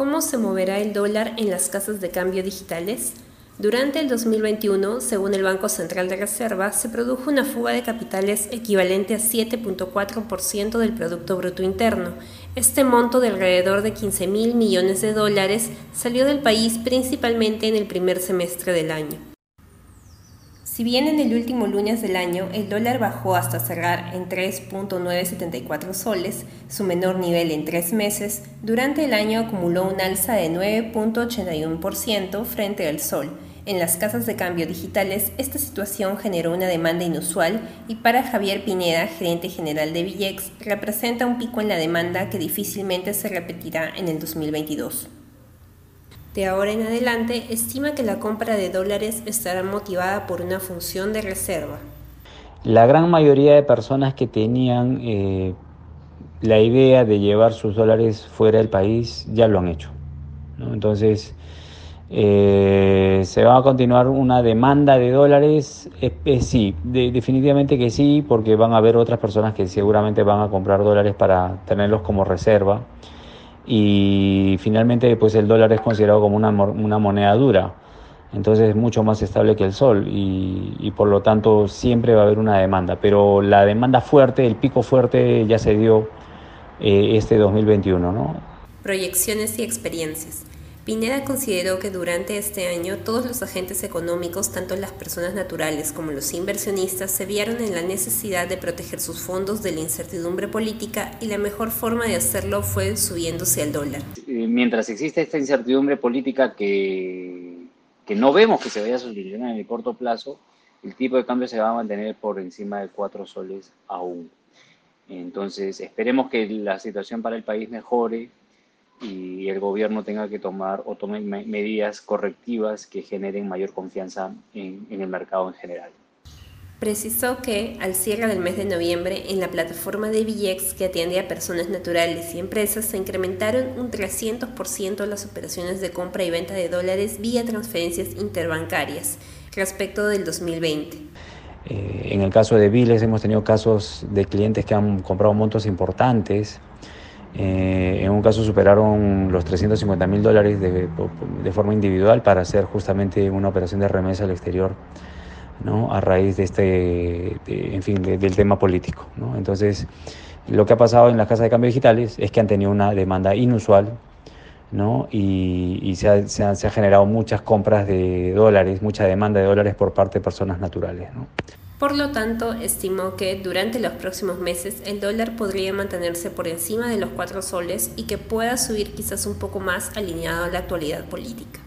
¿Cómo se moverá el dólar en las casas de cambio digitales? Durante el 2021, según el Banco Central de Reserva, se produjo una fuga de capitales equivalente a 7.4% del Producto Bruto Interno. Este monto de alrededor de 15 mil millones de dólares salió del país principalmente en el primer semestre del año. Si bien en el último lunes del año el dólar bajó hasta cerrar en 3.974 soles, su menor nivel en tres meses, durante el año acumuló un alza de 9.81% frente al sol. En las casas de cambio digitales, esta situación generó una demanda inusual y para Javier Pineda, gerente general de Villex, representa un pico en la demanda que difícilmente se repetirá en el 2022. De ahora en adelante, estima que la compra de dólares estará motivada por una función de reserva. La gran mayoría de personas que tenían eh, la idea de llevar sus dólares fuera del país ya lo han hecho. Entonces, eh, ¿se va a continuar una demanda de dólares? sí, definitivamente que sí, porque van a haber otras personas que seguramente van a comprar dólares para tenerlos como reserva y finalmente pues el dólar es considerado como una, una moneda dura, entonces es mucho más estable que el sol y, por lo tanto siempre va a haber una demanda, pero la demanda fuerte, el pico fuerte ya se dio eh, este 2021. ¿no? Proyecciones y experiencias. Pineda consideró que durante este año todos los agentes económicos, tanto las personas naturales como los inversionistas, se vieron en la necesidad de proteger sus fondos de la incertidumbre política y la mejor forma de hacerlo fue subiéndose al dólar. Eh, mientras existe esta incertidumbre política que, que no vemos que se vaya a solucionar en el corto plazo, el tipo de cambio se va a mantener por encima de 4 soles aún. Entonces, esperemos que la situación para el país mejore y el gobierno tenga que tomar o tome medidas correctivas que generen mayor confianza en, el mercado en general. Precisó que, al cierre del mes de noviembre, en la plataforma de Villex que atiende a personas naturales y empresas, se incrementaron un 300% las operaciones de compra y venta de dólares vía transferencias interbancarias respecto del 2020. Eh, en el caso de Viles hemos tenido casos de clientes que han comprado montos importantes eh, en un caso superaron los 350 mil dólares de, de, forma individual para hacer justamente una operación de remesa al exterior, ¿no? A raíz de este, en fin, del tema político, ¿no? Entonces, lo que ha pasado en las casas de cambio digitales es que han tenido una demanda inusual, ¿no? Y, y se, ha, se, ha, se, ha, generado muchas compras de dólares, mucha demanda de dólares por parte de personas naturales, ¿no? Por lo tanto, estimó que durante los próximos meses el dólar podría mantenerse por encima de los 4 soles y que pueda subir quizás un poco más alineado a la actualidad política.